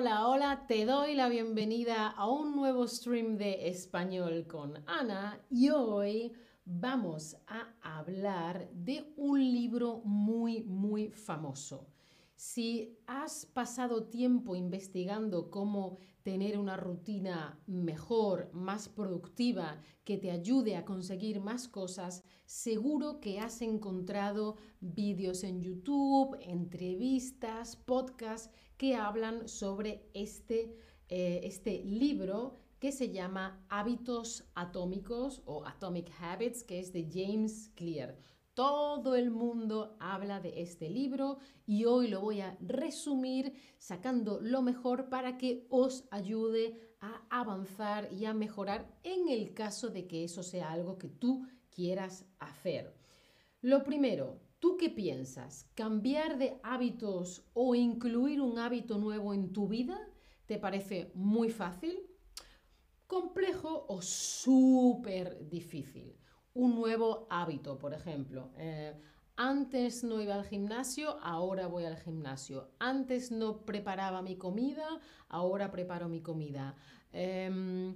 Hola, hola, te doy la bienvenida a un nuevo stream de español con Ana y hoy vamos a hablar de un libro muy, muy famoso. Si has pasado tiempo investigando cómo tener una rutina mejor, más productiva, que te ayude a conseguir más cosas, seguro que has encontrado vídeos en YouTube, entrevistas, podcasts que hablan sobre este, eh, este libro que se llama Hábitos Atómicos o Atomic Habits, que es de James Clear. Todo el mundo habla de este libro y hoy lo voy a resumir sacando lo mejor para que os ayude a avanzar y a mejorar en el caso de que eso sea algo que tú quieras hacer. Lo primero, ¿tú qué piensas? ¿Cambiar de hábitos o incluir un hábito nuevo en tu vida te parece muy fácil, complejo o súper difícil? Un nuevo hábito, por ejemplo. Eh, antes no iba al gimnasio, ahora voy al gimnasio. Antes no preparaba mi comida, ahora preparo mi comida. Em,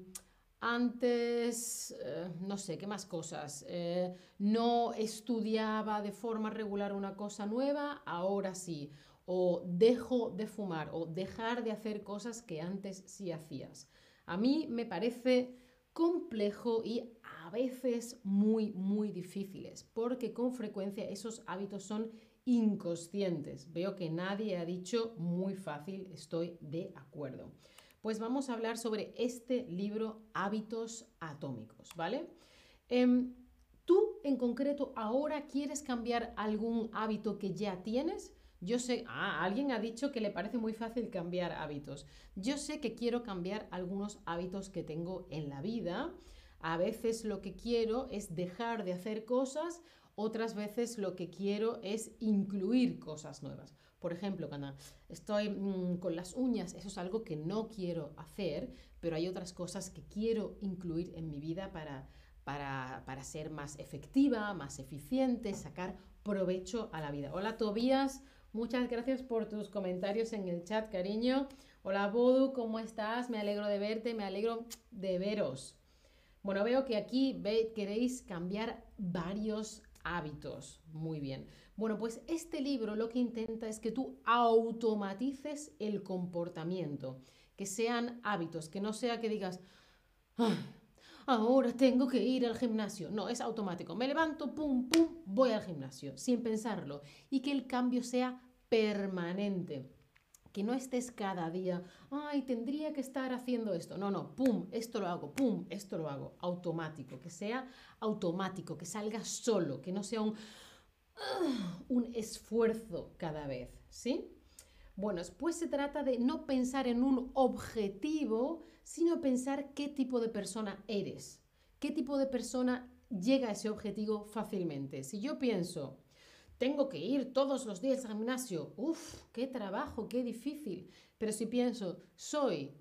antes, eh, no sé, ¿qué más cosas? Eh, no estudiaba de forma regular una cosa nueva, ahora sí. O dejo de fumar o dejar de hacer cosas que antes sí hacías. A mí me parece complejo y veces muy, muy difíciles, porque con frecuencia esos hábitos son inconscientes. Veo que nadie ha dicho muy fácil, estoy de acuerdo. Pues vamos a hablar sobre este libro Hábitos Atómicos, ¿vale? Em, ¿Tú en concreto ahora quieres cambiar algún hábito que ya tienes? Yo sé, ah, alguien ha dicho que le parece muy fácil cambiar hábitos. Yo sé que quiero cambiar algunos hábitos que tengo en la vida. A veces lo que quiero es dejar de hacer cosas, otras veces lo que quiero es incluir cosas nuevas. Por ejemplo, cuando estoy mm, con las uñas, eso es algo que no quiero hacer, pero hay otras cosas que quiero incluir en mi vida para, para, para ser más efectiva, más eficiente, sacar provecho a la vida. Hola Tobías, Muchas gracias por tus comentarios en el chat, cariño. Hola, Bodu, ¿cómo estás? Me alegro de verte, me alegro de veros. Bueno, veo que aquí queréis cambiar varios hábitos. Muy bien. Bueno, pues este libro lo que intenta es que tú automatices el comportamiento, que sean hábitos, que no sea que digas, ah, ahora tengo que ir al gimnasio. No, es automático. Me levanto, pum, pum, voy al gimnasio, sin pensarlo. Y que el cambio sea permanente. Que no estés cada día, ay, tendría que estar haciendo esto. No, no, pum, esto lo hago, pum, esto lo hago. Automático, que sea automático, que salga solo, que no sea un, ah, un esfuerzo cada vez, ¿sí? Bueno, después se trata de no pensar en un objetivo, sino pensar qué tipo de persona eres, qué tipo de persona llega a ese objetivo fácilmente. Si yo pienso, tengo que ir todos los días al gimnasio, uff, qué trabajo, qué difícil, pero si pienso, soy,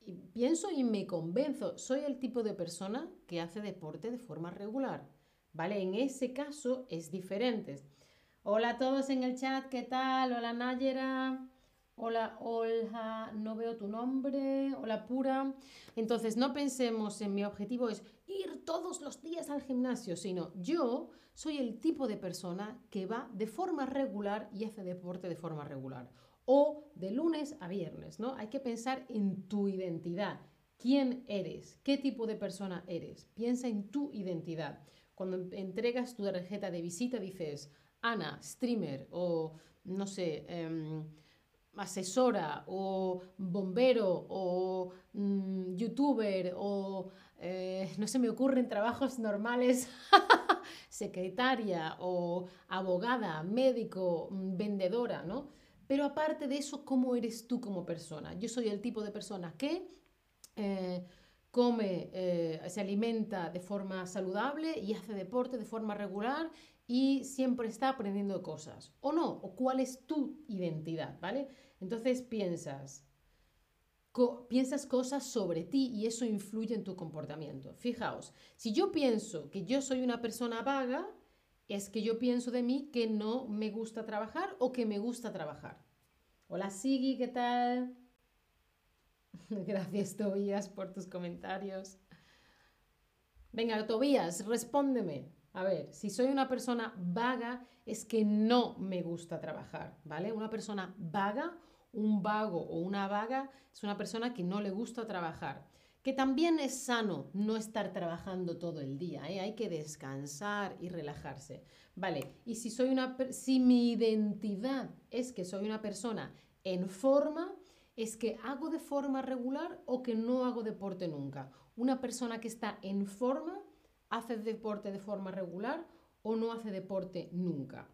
y pienso y me convenzo, soy el tipo de persona que hace deporte de forma regular, ¿vale? En ese caso es diferente. Hola a todos en el chat, ¿qué tal? Hola Nayera. Hola Olja, no veo tu nombre. Hola Pura. Entonces, no pensemos en mi objetivo es ir todos los días al gimnasio, sino yo soy el tipo de persona que va de forma regular y hace deporte de forma regular. O de lunes a viernes, ¿no? Hay que pensar en tu identidad. ¿Quién eres? ¿Qué tipo de persona eres? Piensa en tu identidad. Cuando entregas tu tarjeta de visita dices, Ana, streamer o no sé, em, asesora o bombero o mm, youtuber o eh, no se me ocurren trabajos normales, secretaria o abogada, médico, mm, vendedora, ¿no? Pero aparte de eso, ¿cómo eres tú como persona? Yo soy el tipo de persona que eh, come, eh, se alimenta de forma saludable y hace deporte de forma regular y siempre está aprendiendo cosas. ¿O no? ¿O cuál es tu identidad? ¿Vale? Entonces piensas, piensas cosas sobre ti y eso influye en tu comportamiento. Fijaos, si yo pienso que yo soy una persona vaga, es que yo pienso de mí que no me gusta trabajar o que me gusta trabajar. Hola Sigi, ¿qué tal? Gracias, Tobías, por tus comentarios. Venga, Tobías, respóndeme. A ver, si soy una persona vaga, es que no me gusta trabajar, ¿vale? Una persona vaga, un vago o una vaga, es una persona que no le gusta trabajar. Que también es sano no estar trabajando todo el día, ¿eh? hay que descansar y relajarse. Vale, y si, soy una, si mi identidad es que soy una persona en forma, es que hago de forma regular o que no hago deporte nunca. Una persona que está en forma hace deporte de forma regular o no hace deporte nunca.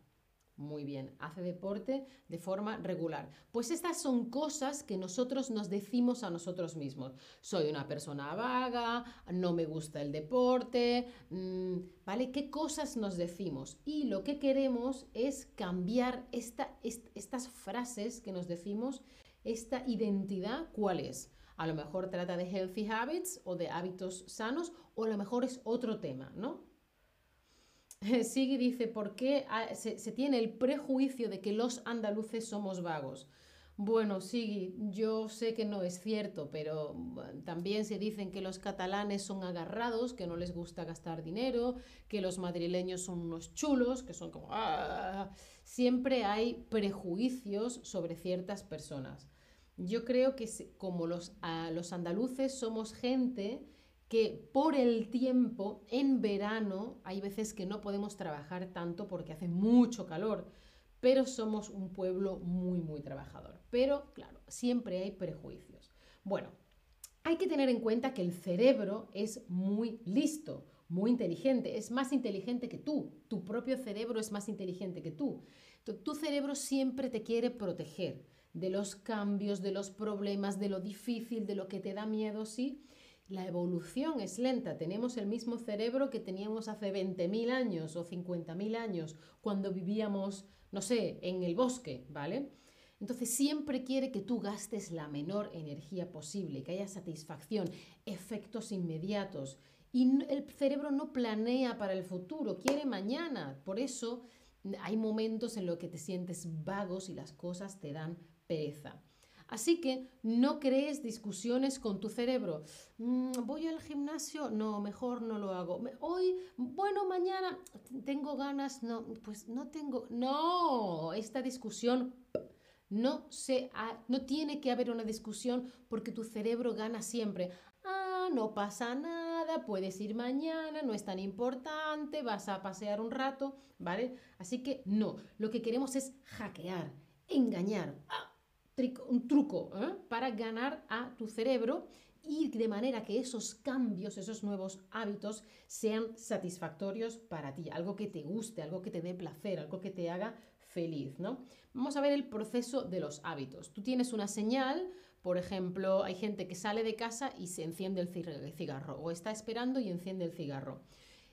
Muy bien, hace deporte de forma regular. Pues estas son cosas que nosotros nos decimos a nosotros mismos. Soy una persona vaga, no me gusta el deporte, mm, ¿vale? ¿Qué cosas nos decimos? Y lo que queremos es cambiar estas frases que nos decimos, esta identidad, ¿cuál es? A lo mejor trata de healthy habits o de hábitos sanos o a lo mejor es otro tema, ¿no? Sigue dice, ¿por qué se, tiene el prejuicio de que los andaluces somos vagos? Bueno, sí, yo sé que no es cierto, pero también se dicen que los catalanes son agarrados, que no les gusta gastar dinero, que los madrileños son unos chulos, que son como... ¡ah! Siempre hay prejuicios sobre ciertas personas. Yo creo que como los, los andaluces somos gente que por el tiempo, en verano, hay veces que no podemos trabajar tanto porque hace mucho calor, pero somos un pueblo muy, muy trabajador. Pero, claro, siempre hay prejuicios. Bueno, hay que tener en cuenta que el cerebro es muy listo, muy inteligente, es más inteligente que tú. Tu propio cerebro es más inteligente que tú. Tu cerebro siempre te quiere proteger de los cambios, de los problemas, de lo difícil, de lo que te da miedo, sí la evolución es lenta. Tenemos el mismo cerebro que teníamos hace 20.000 años o 50.000 años cuando vivíamos, no sé, en el bosque, ¿vale? Entonces siempre quiere que tú gastes la menor energía posible, que haya satisfacción, efectos inmediatos. Y el cerebro no planea para el futuro, quiere mañana. Por eso hay momentos en los que te sientes vagos y las cosas te dan pereza. Así que no crees discusiones con tu cerebro. Mm, ¿Voy al gimnasio? No, mejor no lo hago. Hoy, bueno, mañana tengo ganas. No, pues no tengo. No, esta discusión no, se no tiene que haber una discusión porque tu cerebro gana siempre. Ah, no pasa nada, puedes ir mañana, no es tan importante, vas a pasear un rato, ¿vale? Así que no, lo que queremos es hackear, engañar. Ah, un truco ¿eh? para ganar a tu cerebro y de manera que esos cambios, esos nuevos hábitos sean satisfactorios para ti, algo que te guste, algo que te dé placer, algo que te haga feliz, ¿no? Vamos a ver el proceso de los hábitos. Tú tienes una señal, por ejemplo, hay gente que sale de casa y se enciende el cigarro o está esperando y enciende el cigarro.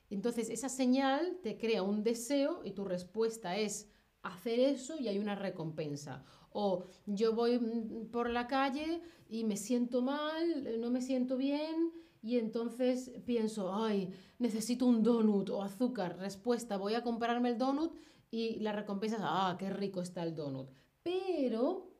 Entonces, esa señal te crea un deseo y tu respuesta es hacer eso y hay una recompensa. O yo voy mm, por la calle y me siento mal, no me siento bien y entonces pienso, ay, necesito un donut o azúcar. Respuesta, voy a comprarme el donut y la recompensa es, ah, qué rico está el donut. Pero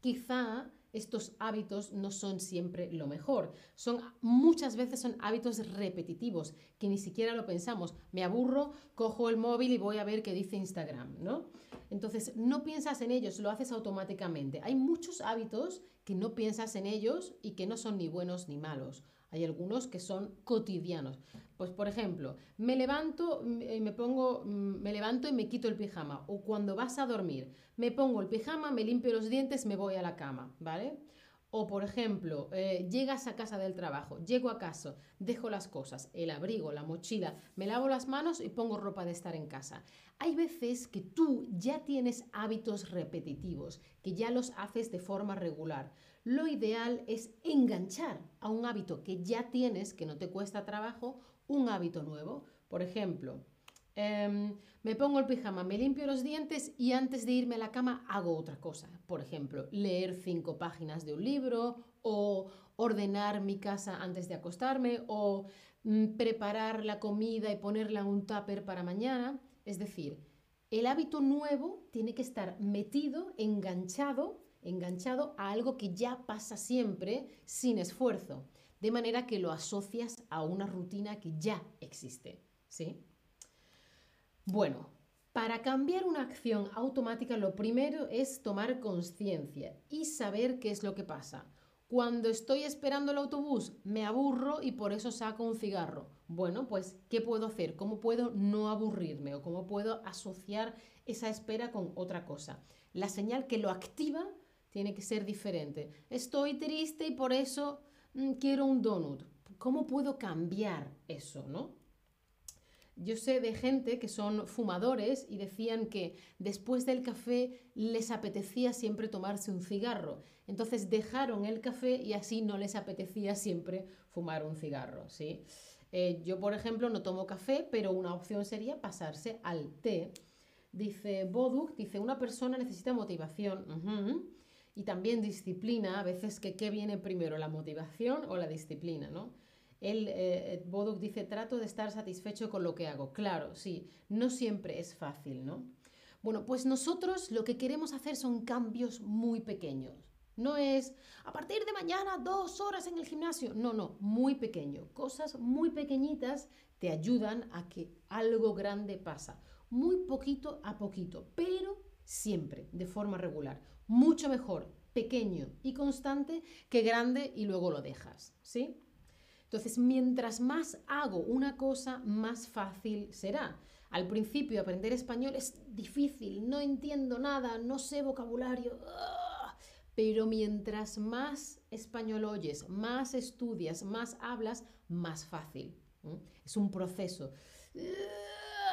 quizá estos hábitos no son siempre lo mejor. Son muchas veces son hábitos repetitivos que ni siquiera lo pensamos. Me aburro, cojo el móvil y voy a ver qué dice Instagram, ¿no? Entonces, no piensas en ellos, lo haces automáticamente. Hay muchos hábitos que no piensas en ellos y que no son ni buenos ni malos. Hay algunos que son cotidianos. Pues por ejemplo, me levanto y me pongo mm, me levanto y me quito el pijama o cuando vas a dormir, me pongo el pijama, me limpio los dientes, me voy a la cama, ¿vale? O por ejemplo, eh, llegas a casa del trabajo, llego a casa, dejo las cosas, el abrigo, la mochila, me lavo las manos y pongo ropa de estar en casa. Hay veces que tú ya tienes hábitos repetitivos, que ya los haces de forma regular. Lo ideal es enganchar a un hábito que ya tienes, que no te cuesta trabajo, un hábito nuevo. Por ejemplo, em, me pongo el pijama, me limpio los dientes y antes de irme a la cama hago otra cosa. Por ejemplo, leer cinco páginas de un libro o ordenar mi casa antes de acostarme o mm, preparar la comida y ponerla en un tupper para mañana. Es decir, el hábito nuevo tiene que estar metido, enganchado enganchado a algo que ya pasa siempre sin esfuerzo, de manera que lo asocias a una rutina que ya existe, ¿sí? Bueno, para cambiar una acción automática lo primero es tomar conciencia y saber qué es lo que pasa. Cuando estoy esperando el autobús me aburro y por eso saco un cigarro. Bueno, pues, ¿qué puedo hacer? ¿Cómo puedo no aburrirme o cómo puedo asociar esa espera con otra cosa? La señal que lo activa tiene que ser diferente. Estoy triste y por eso mm, quiero un donut. ¿Cómo puedo cambiar eso, no? Yo sé de gente que son fumadores y decían que después del café les apetecía siempre tomarse un cigarro. Entonces dejaron el café y así no les apetecía siempre fumar un cigarro, ¿sí? Eh, yo, por ejemplo, no tomo café, pero una opción sería pasarse al té. Dice Boduk, dice, una persona necesita motivación y también disciplina, a veces que qué viene primero, la motivación o la disciplina, ¿no? Él, eh, Boduk dice, trato de estar satisfecho con lo que hago. Claro, sí, no siempre es fácil, ¿no? Bueno, pues nosotros lo que queremos hacer son cambios muy pequeños. No es a partir de mañana dos horas en el gimnasio. No, no, muy pequeño. Cosas muy pequeñitas te ayudan a que algo grande pasa. Muy poquito a poquito, pero siempre, de forma regular. Mucho mejor pequeño y constante que grande y luego lo dejas, ¿sí? Entonces, mientras más hago una cosa, más fácil será. Al principio aprender español es difícil, no entiendo nada, no sé vocabulario. ¡ah! Pero mientras más español oyes, más estudias, más hablas, más fácil. Es un proceso.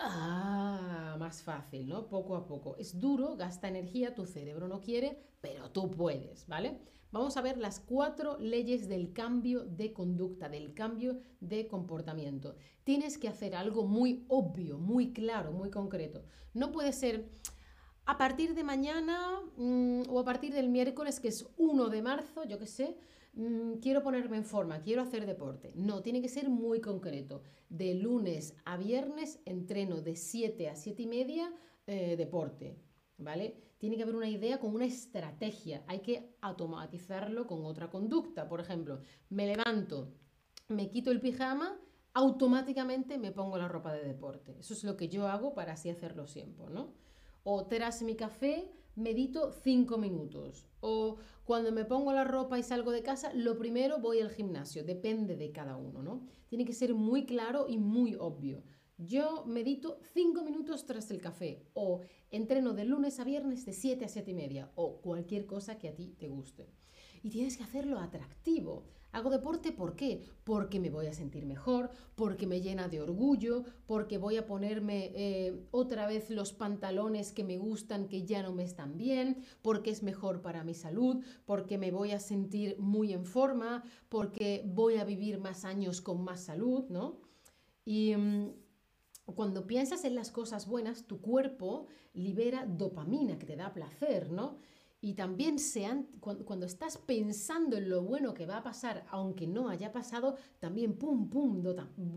¡Ah! más fácil, ¿no? Poco a poco. Es duro, gasta energía, tu cerebro no quiere, pero tú puedes, ¿vale? Vamos a ver las cuatro leyes del cambio de conducta, del cambio de comportamiento. Tienes que hacer algo muy obvio, muy claro, muy concreto. No puede ser a partir de mañana mm, o a partir del miércoles, que es 1 de marzo, yo qué sé, mm, quiero ponerme en forma, quiero hacer deporte. No, tiene que ser muy concreto. De lunes a viernes entreno de 7 a 7 y media eh, deporte, ¿vale? tiene que haber una idea con una estrategia. Hay que automatizarlo con otra conducta. Por ejemplo, me levanto, me quito el pijama, automáticamente me pongo la ropa de deporte. Eso es lo que yo hago para así hacerlo siempre, ¿no? O tras mi café, medito cinco minutos. O cuando me pongo la ropa y salgo de casa, lo primero voy al gimnasio. Depende de cada uno, ¿no? Tiene que ser muy claro y muy obvio. Yo medito cinco minutos tras el café o entreno de lunes a viernes de 7 a 7 y media o cualquier cosa que a ti te guste. Y tienes que hacerlo atractivo. Hago deporte ¿por qué? Porque me voy a sentir mejor, porque me llena de orgullo, porque voy a ponerme eh, otra vez los pantalones que me gustan, que ya no me están bien, porque es mejor para mi salud, porque me voy a sentir muy en forma, porque voy a vivir más años con más salud, ¿no? Y... Mm, cuando piensas en las cosas buenas, tu cuerpo libera dopamina, que te da placer, ¿no? Y también cuando, estás pensando en lo bueno que va a pasar, aunque no haya pasado, también pum, pum,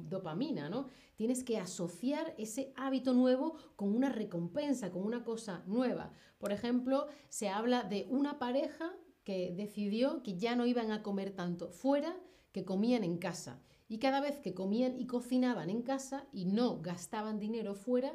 dopamina, ¿no? Tienes que asociar ese hábito nuevo con una recompensa, con una cosa nueva. Por ejemplo, se habla de una pareja que decidió que ya no iban a comer tanto fuera, que comían en casa. Y cada vez que comían y cocinaban en casa y no gastaban dinero fuera,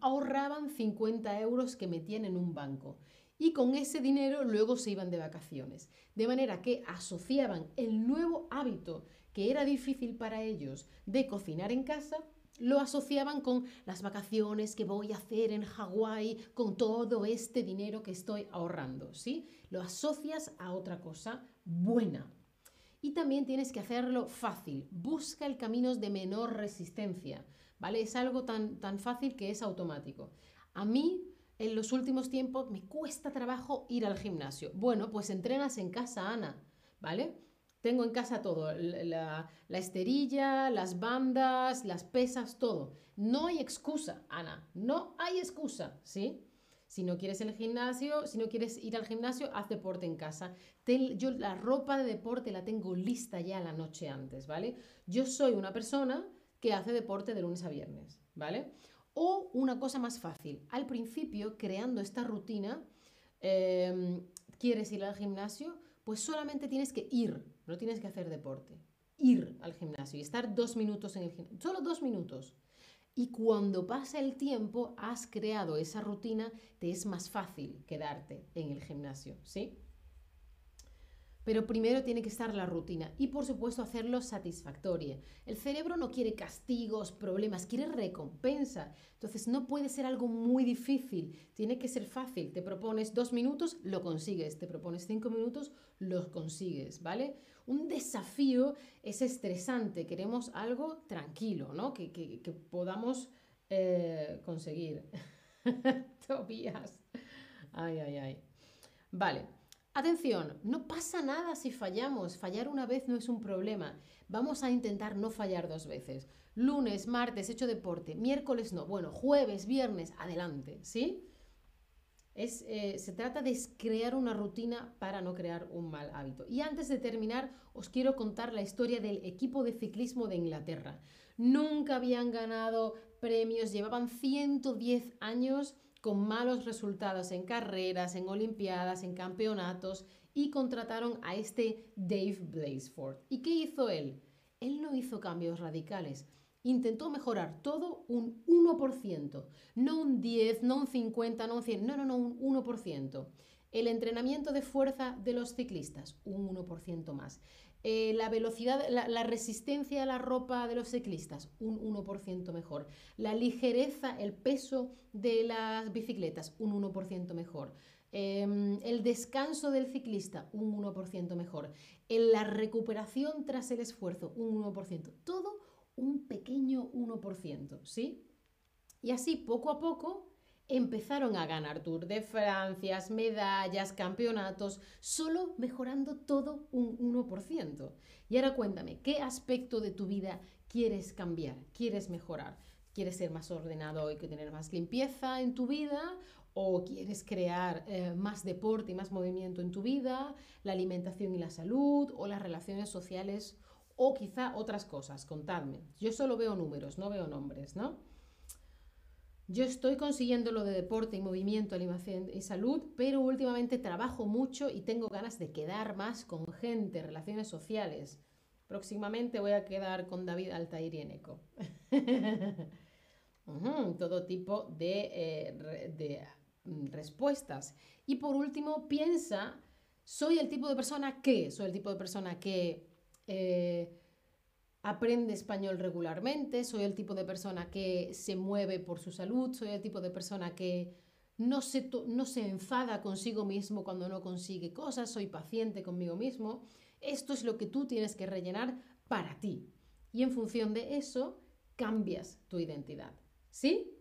ahorraban 50 euros que metían en un banco. Y con ese dinero luego se iban de vacaciones. De manera que asociaban el nuevo hábito que era difícil para ellos de cocinar en casa, lo asociaban con las vacaciones que voy a hacer en Hawái con todo este dinero que estoy ahorrando, ¿sí? Lo asocias a otra cosa buena, y también tienes que hacerlo fácil. Busca el camino de menor resistencia, ¿vale? Es algo tan, tan fácil que es automático. A mí, en los últimos tiempos, me cuesta trabajo ir al gimnasio. Bueno, pues entrenas en casa, Ana, ¿vale? Tengo en casa todo, la, la, esterilla, las bandas, las pesas, todo. No hay excusa, Ana, no hay excusa, ¿sí? Si no quieres el gimnasio, si no quieres ir al gimnasio, haz deporte en casa. yo la ropa de deporte la tengo lista ya la noche antes, ¿vale? Yo soy una persona que hace deporte de lunes a viernes, ¿vale? O una cosa más fácil, al principio, creando esta rutina, em, quieres ir al gimnasio, pues solamente tienes que ir, no tienes que hacer deporte. Ir al gimnasio y estar dos minutos en el gimnasio, solo dos minutos. Y cuando pasa el tiempo, has creado esa rutina, te es más fácil quedarte en el gimnasio, ¿sí? Pero primero tiene que estar la rutina y por supuesto hacerlo satisfactorio. El cerebro no quiere castigos, problemas, quiere recompensa. Entonces no puede ser algo muy difícil, tiene que ser fácil. Te propones dos minutos, lo consigues. Te propones cinco minutos, lo consigues, ¿vale? Un desafío es estresante, queremos algo tranquilo, ¿no? Que, podamos eh, conseguir. Tobías. Ay, ay, ay. Vale. Atención, no pasa nada si fallamos. Fallar una vez no es un problema. Vamos a intentar no fallar dos veces. Lunes, martes, hecho deporte. Miércoles no. Bueno, jueves, viernes, adelante. ¿Sí? Es, eh, se trata de crear una rutina para no crear un mal hábito. Y antes de terminar, os quiero contar la historia del equipo de ciclismo de Inglaterra. Nunca habían ganado premios, llevaban 110 años con malos resultados en carreras, en olimpiadas, en campeonatos y contrataron a este Dave Blazeford. ¿Y qué hizo él? Él no hizo cambios radicales. Intentó mejorar todo un 1%, no un 10, no un 50, no un 100, no, no, no, un 1%. El entrenamiento de fuerza de los ciclistas, un 1% más. Eh, la velocidad, la, resistencia a la ropa de los ciclistas, un 1% mejor. La ligereza, el peso de las bicicletas, un 1% mejor. Em, el descanso del ciclista, un 1% mejor. En la recuperación tras el esfuerzo, un 1%. Todo un pequeño 1%, ¿sí? Y así, poco a poco, empezaron a ganar Tour de Francia, medallas, campeonatos, solo mejorando todo un 1%. Y ahora cuéntame, ¿qué aspecto de tu vida quieres cambiar? ¿Quieres mejorar? ¿Quieres ser más ordenado y tener más limpieza en tu vida? ¿O quieres crear eh, más deporte y más movimiento en tu vida? ¿La alimentación y la salud? ¿O las relaciones sociales? O quizá otras cosas, contadme. Yo solo veo números, no veo nombres, ¿no? Yo estoy consiguiendo lo de deporte y movimiento, alimentación y salud, pero últimamente trabajo mucho y tengo ganas de quedar más con gente, relaciones sociales. Próximamente voy a quedar con David Altair y Eneco. todo tipo de, eh, mm, respuestas. Y por último, piensa, soy el tipo de persona que, soy el tipo de persona que... Eh, aprende español regularmente, soy el tipo de persona que se mueve por su salud, soy el tipo de persona que no se, no se enfada consigo mismo cuando no consigue cosas, soy paciente conmigo mismo. Esto es lo que tú tienes que rellenar para ti. Y en función de eso, cambias tu identidad. ¿Sí?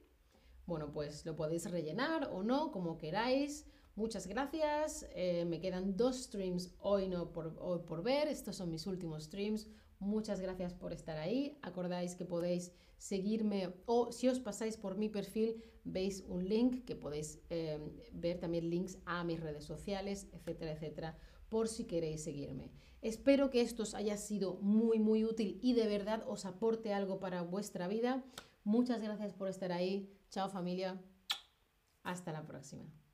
Bueno, pues lo podéis rellenar o no, como queráis. Muchas gracias. Eh, me quedan dos streams hoy no por, hoy por ver. Estos son mis últimos streams. Muchas gracias por estar ahí. Acordáis que podéis seguirme o si os pasáis por mi perfil veis un link que podéis eh, ver también links a mis redes sociales, etcétera, etcétera, por si queréis seguirme. Espero que esto os haya sido muy, muy útil y de verdad os aporte algo para vuestra vida. Muchas gracias por estar ahí. Chao familia. Hasta la próxima.